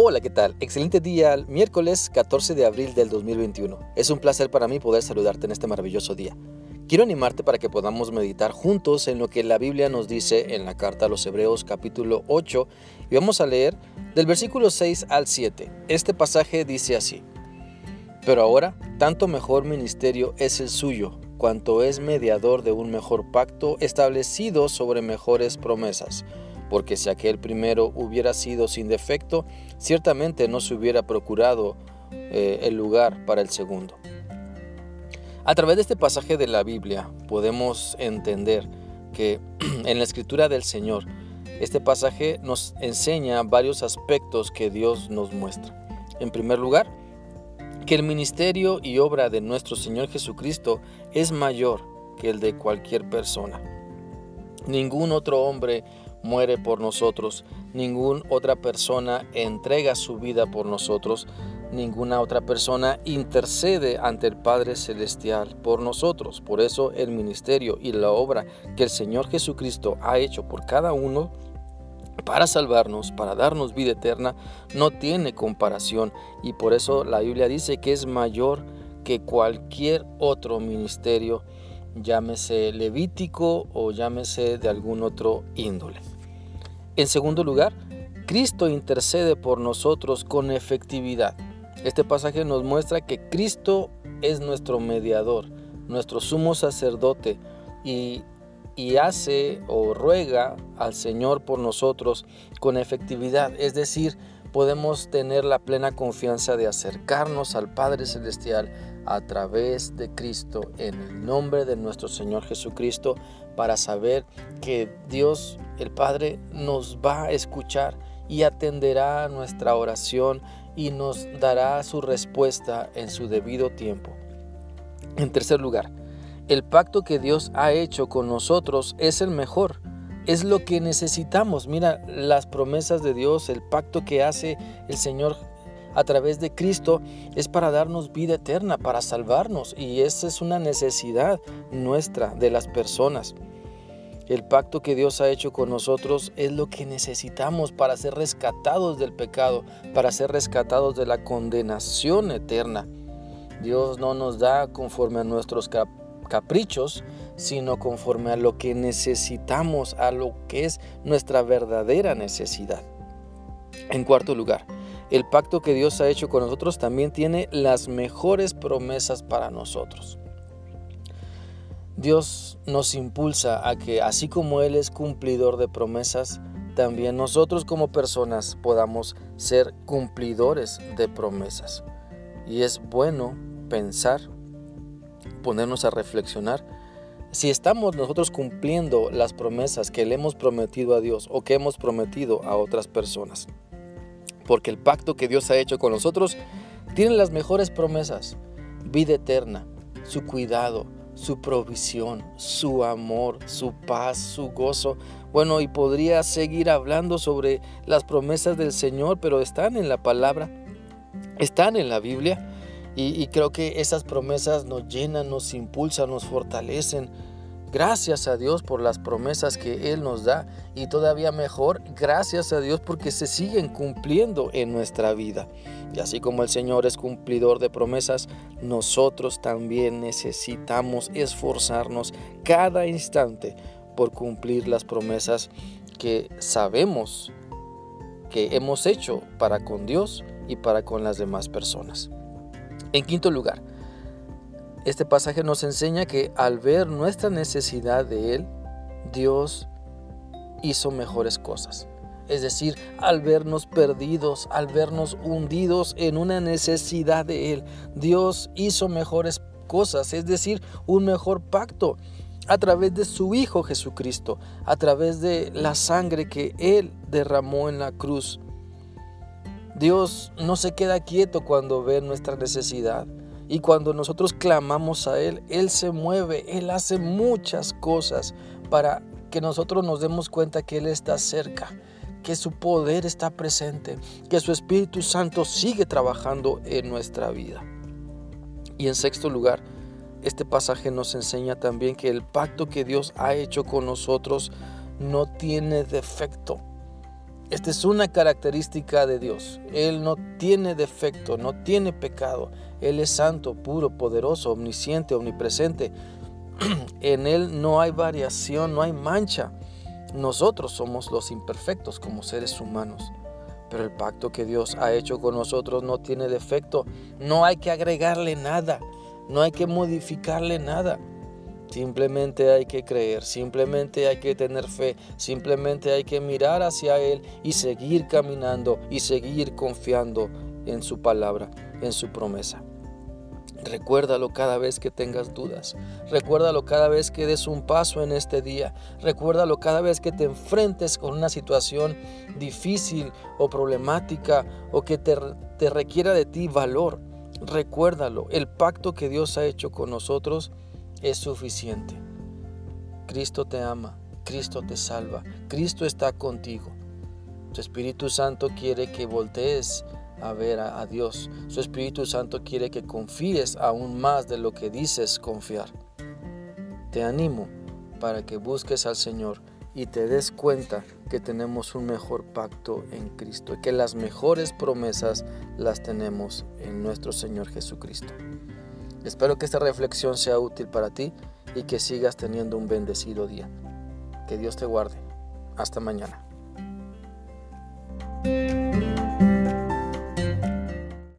Hola, ¿qué tal? Excelente día, miércoles 14 de abril del 2021. Es un placer para mí poder saludarte en este maravilloso día. Quiero animarte para que podamos meditar juntos en lo que la Biblia nos dice en la carta a los Hebreos capítulo 8 y vamos a leer del versículo 6 al 7. Este pasaje dice así. Pero ahora, tanto mejor ministerio es el suyo, cuanto es mediador de un mejor pacto establecido sobre mejores promesas porque si aquel primero hubiera sido sin defecto, ciertamente no se hubiera procurado eh, el lugar para el segundo. A través de este pasaje de la Biblia podemos entender que en la escritura del Señor, este pasaje nos enseña varios aspectos que Dios nos muestra. En primer lugar, que el ministerio y obra de nuestro Señor Jesucristo es mayor que el de cualquier persona. Ningún otro hombre muere por nosotros, ninguna otra persona entrega su vida por nosotros, ninguna otra persona intercede ante el Padre Celestial por nosotros. Por eso el ministerio y la obra que el Señor Jesucristo ha hecho por cada uno para salvarnos, para darnos vida eterna, no tiene comparación y por eso la Biblia dice que es mayor que cualquier otro ministerio llámese levítico o llámese de algún otro índole. En segundo lugar, Cristo intercede por nosotros con efectividad. Este pasaje nos muestra que Cristo es nuestro mediador, nuestro sumo sacerdote y, y, hace o ruega al Señor por nosotros con efectividad. Es decir, podemos tener la plena confianza de acercarnos al Padre Celestial a través de Cristo en el nombre de nuestro Señor Jesucristo para saber que Dios el Padre nos va a escuchar y atenderá nuestra oración y nos dará su respuesta en su debido tiempo. En tercer lugar, el pacto que Dios ha hecho con nosotros es el mejor es lo que necesitamos. Mira las promesas de Dios, el pacto que hace el Señor a través de Cristo es para darnos vida eterna, para salvarnos. Y esa es una necesidad nuestra, de las personas. El pacto que Dios ha hecho con nosotros es lo que necesitamos para ser rescatados del pecado, para ser rescatados de la condenación eterna. Dios no nos da conforme a nuestros caprichos, sino conforme a lo que necesitamos, a lo que es nuestra verdadera necesidad. En cuarto lugar, el pacto que Dios ha hecho con nosotros también tiene las mejores promesas para nosotros. Dios nos impulsa a que así como Él es cumplidor de promesas, también nosotros como personas podamos ser cumplidores de promesas. Y es bueno pensar ponernos a reflexionar si estamos nosotros cumpliendo las promesas que le hemos prometido a Dios o que hemos prometido a otras personas. Porque el pacto que Dios ha hecho con nosotros tiene las mejores promesas, vida eterna, su cuidado, su provisión, su amor, su paz, su gozo. Bueno, y podría seguir hablando sobre las promesas del Señor, pero están en la palabra, están en la Biblia y, creo que esas promesas nos llenan, nos impulsan, nos fortalecen. Gracias a Dios por las promesas que Él nos da y todavía mejor, gracias a Dios porque se siguen cumpliendo en nuestra vida. Y así como el Señor es cumplidor de promesas, nosotros también necesitamos esforzarnos cada instante por cumplir las promesas que sabemos que hemos hecho para con Dios y para con las demás personas. En quinto lugar, este pasaje nos enseña que al ver nuestra necesidad de Él, Dios hizo mejores cosas. Es decir, al vernos perdidos, al vernos hundidos en una necesidad de Él, Dios hizo mejores cosas, es decir, un mejor pacto a través de su Hijo Jesucristo, a través de la sangre que Él derramó en la cruz. Dios no se queda quieto cuando ve nuestra necesidad. Y cuando nosotros clamamos a Él, Él se mueve, Él hace muchas cosas para que nosotros nos demos cuenta que Él está cerca, que su poder está presente, que su Espíritu Santo sigue trabajando en nuestra vida. Y en sexto lugar, este pasaje nos enseña también que el pacto que Dios ha hecho con nosotros no tiene defecto. Esta es una característica de Dios. Él no tiene defecto, no tiene pecado. Él es santo, puro, poderoso, omnisciente, omnipresente. en Él no hay variación, no hay mancha. Nosotros somos los imperfectos como seres humanos. Pero el pacto que Dios ha hecho con nosotros no tiene defecto. No hay que agregarle nada. No hay que modificarle nada. Simplemente hay que creer, simplemente hay que tener fe, simplemente hay que mirar hacia Él y seguir caminando y seguir confiando en su palabra, en su promesa. Recuérdalo cada vez que tengas dudas. Recuérdalo cada vez que des un paso en este día. Recuérdalo cada vez que te enfrentes con una situación difícil o problemática o que te, te requiera de ti valor. Recuérdalo. El pacto que Dios ha hecho con nosotros es suficiente. Cristo te ama, Cristo te salva, Cristo está contigo. Su Espíritu Santo quiere que voltees a ver a, Dios. Su Espíritu Santo quiere que confíes aún más de lo que dices confiar. Te animo para que busques al Señor y te des cuenta que tenemos un mejor pacto en Cristo y que las mejores promesas las tenemos en nuestro Señor Jesucristo. Espero que esta reflexión sea útil para ti y que sigas teniendo un bendecido día. Que Dios te guarde. Hasta mañana.